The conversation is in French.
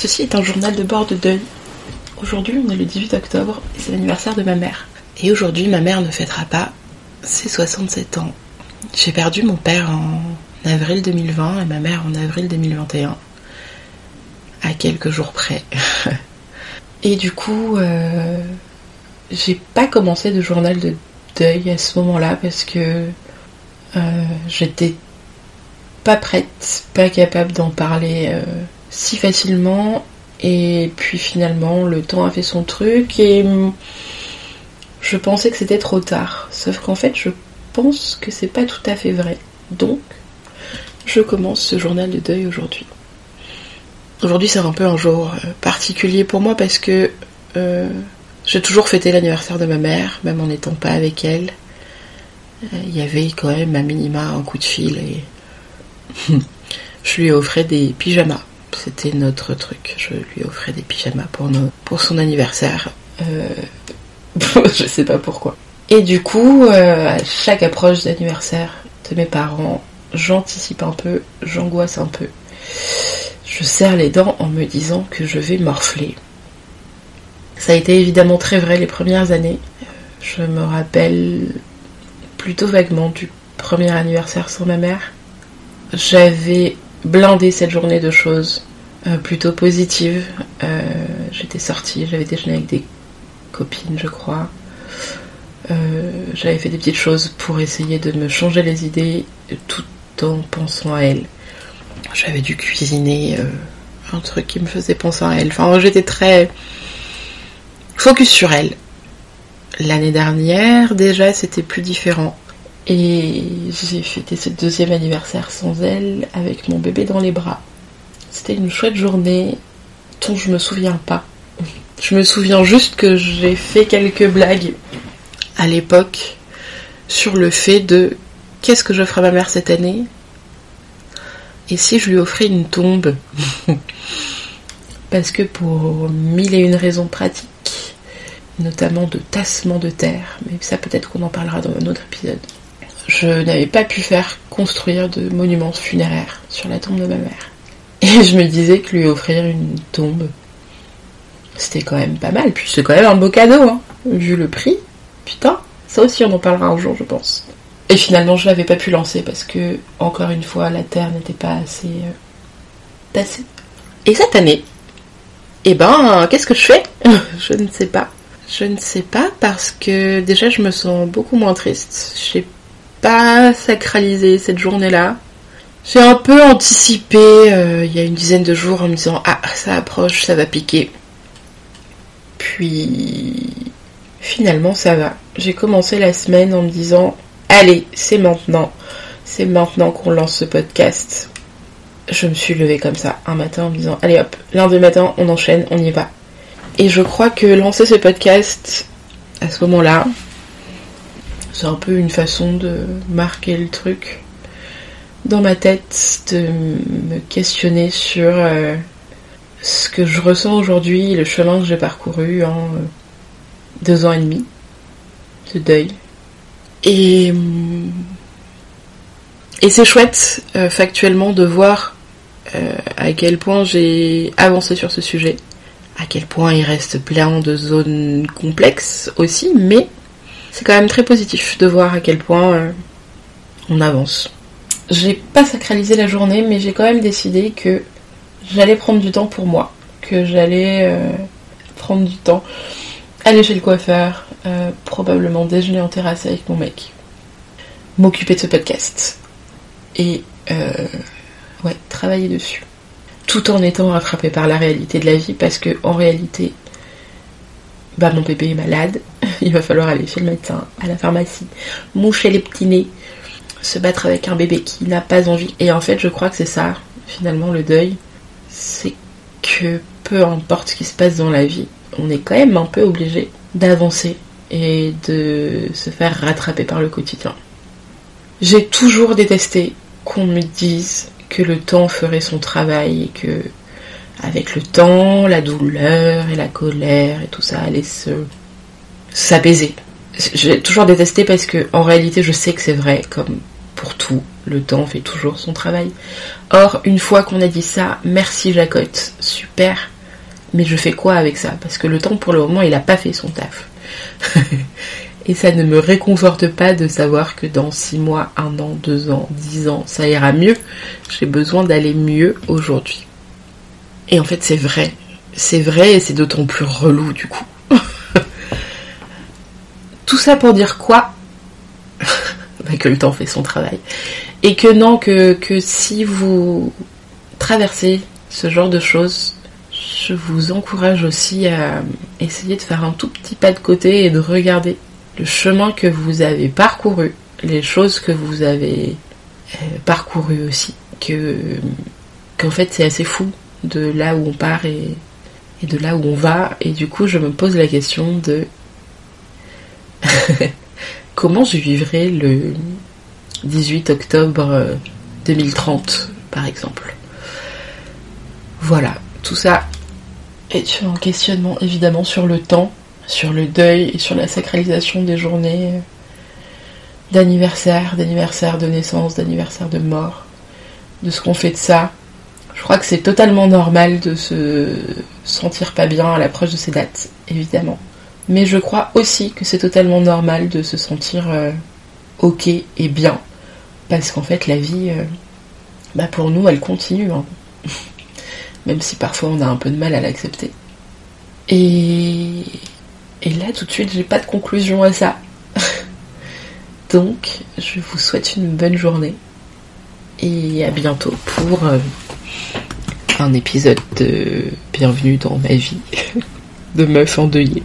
Ceci est un journal de bord de deuil. Aujourd'hui, on est le 18 octobre et c'est l'anniversaire de ma mère. Et aujourd'hui, ma mère ne fêtera pas ses 67 ans. J'ai perdu mon père en avril 2020 et ma mère en avril 2021. À quelques jours près. et du coup, euh, j'ai pas commencé de journal de deuil à ce moment-là parce que euh, j'étais pas prête, pas capable d'en parler euh, si facilement. Et puis finalement, le temps a fait son truc et je pensais que c'était trop tard. Sauf qu'en fait, je pense que c'est pas tout à fait vrai. Donc, je commence ce journal de deuil aujourd'hui. Aujourd'hui, c'est un peu un jour euh, particulier pour moi parce que euh, j'ai toujours fêté l'anniversaire de ma mère, même en n'étant pas avec elle. Il y avait quand même à minima un coup de fil et je lui offrais des pyjamas. C'était notre truc. Je lui offrais des pyjamas pour, son anniversaire. Euh, je sais pas pourquoi. Et du coup, euh, à chaque approche d'anniversaire de mes parents, j'anticipe un peu, j'angoisse un peu. Je serre les dents en me disant que je vais morfler. Ça a été évidemment très vrai les premières années. Je me rappelle plutôt vaguement du premier anniversaire sans ma mère. J'avais blindé cette journée de choses euh, plutôt positives. Euh, j'étais sortie, j'avais déjeuné avec des copines, je crois. Euh, j'avais fait des petites choses pour essayer de me changer les idées tout en pensant à elle. J'avais dû cuisiner un truc qui me faisait penser à elle. Enfin, j'étais très focus sur elle. L'année dernière, déjà, c'était plus différent. Et j'ai fêté ce deuxième anniversaire sans elle, avec mon bébé dans les bras. C'était une chouette journée dont je me souviens pas. Je me souviens juste que j'ai fait quelques blagues à l'époque sur le fait de qu'est-ce que j'offre à ma mère cette année? Et si je lui offrais une tombe. Parce que pour mille et une raisons pratiques, notamment de tassement de terre, mais ça peut-être qu'on en parlera dans un autre épisode je n'avais pas pu faire construire de monuments funéraires sur la tombe de ma mère. Et je me disais que lui offrir une tombe, c'était quand même pas mal. Puis c'est quand même un beau cadeau, hein, vu le prix. Putain, ça aussi on en parlera un jour, je pense. Et finalement, je l'avais pas pu lancer parce que, encore une fois, la terre n'était pas assez euh, tassée. Et cette année, eh ben, qu'est-ce que je fais? Je ne sais pas. Je ne sais pas parce que déjà je me sens beaucoup moins triste. J'ai pas sacralisé cette journée-là. J'ai un peu anticipé euh, il y a une dizaine de jours en me disant ah ça approche, ça va piquer. Puis finalement ça va. J'ai commencé la semaine en me disant allez c'est maintenant, c'est maintenant qu'on lance ce podcast. Je me suis levée comme ça un matin en me disant allez hop lundi matin on enchaîne, on y va. Et je crois que lancer ce podcast à ce moment-là, c'est un peu une façon de marquer le truc dans ma tête, de me questionner sur euh, ce que je ressens aujourd'hui, le chemin que j'ai parcouru en euh, deux ans et demi de deuil. Et, et c'est chouette euh, factuellement de voir à quel point j'ai avancé sur ce sujet, à quel point il reste plein de zones complexes aussi, mais c'est quand même très positif de voir à quel point on avance. J'ai pas sacralisé la journée, mais j'ai quand même décidé que j'allais prendre du temps pour moi, que j'allais euh, prendre du temps, aller chez le coiffeur, euh, probablement déjeuner en terrasse avec mon mec, m'occuper de ce podcast et ouais, travailler dessus. Tout en étant rattrapé par la réalité de la vie, parce que en réalité, bah mon bébé est malade, il va falloir aller chez le médecin, à la pharmacie, moucher les petits nez, se battre avec un bébé qui n'a pas envie. Et en fait, je crois que c'est ça, finalement, le deuil. C'est que peu importe ce qui se passe dans la vie, on est quand même un peu obligé d'avancer et de se faire rattraper par le quotidien. J'ai toujours détesté qu'on me dise que le temps ferait son travail et que avec le temps, la douleur et la colère et tout ça allait se s'apaiser. J'ai toujours détesté parce que en réalité je sais que c'est vrai, comme tout, le temps fait toujours son travail. Or, une fois qu'on a dit ça, merci Jacotte, super. Mais je fais quoi avec ça? Parce que le temps, pour le moment, il n'a pas fait son taf. Et ça ne me réconforte pas de savoir que dans 6 mois, 1 an, 2 ans, 10 ans, ça ira mieux. J'ai besoin d'aller mieux aujourd'hui. Et en fait, c'est vrai. C'est vrai et c'est d'autant plus relou du coup. Tout ça pour dire quoi? Bah, Que le temps fait son travail. Et que non, que, que si vous traversez ce genre de choses, je vous encourage aussi à essayer de faire un tout petit pas de côté et de regarder le chemin que vous avez parcouru, les choses que vous avez euh, parcourues aussi, que qu'en fait c'est assez fou de là où on part et, et de là où on va, et du coup je me pose la question de comment je vivrai le 18 octobre 2030 euh, par exemple? Voilà, tout ça est un questionnement évidemment sur le temps sur le deuil et sur la sacralisation des journées d'anniversaire, d'anniversaire de naissance, d'anniversaire de mort, de ce qu'on fait de ça. Je crois que c'est totalement normal de se sentir pas bien à l'approche de ces dates, évidemment. Mais je crois aussi que c'est totalement normal de se sentir euh, ok et bien. Parce qu'en fait, la vie, euh, bah pour nous, elle continue. Hein. Même si parfois on a un peu de mal à l'accepter. Et et là, tout de suite, j'ai pas de conclusion à ça. Donc, je vous souhaite une bonne journée. Et à bientôt pour euh, un épisode de Bienvenue dans ma vie de meuf endeuillée.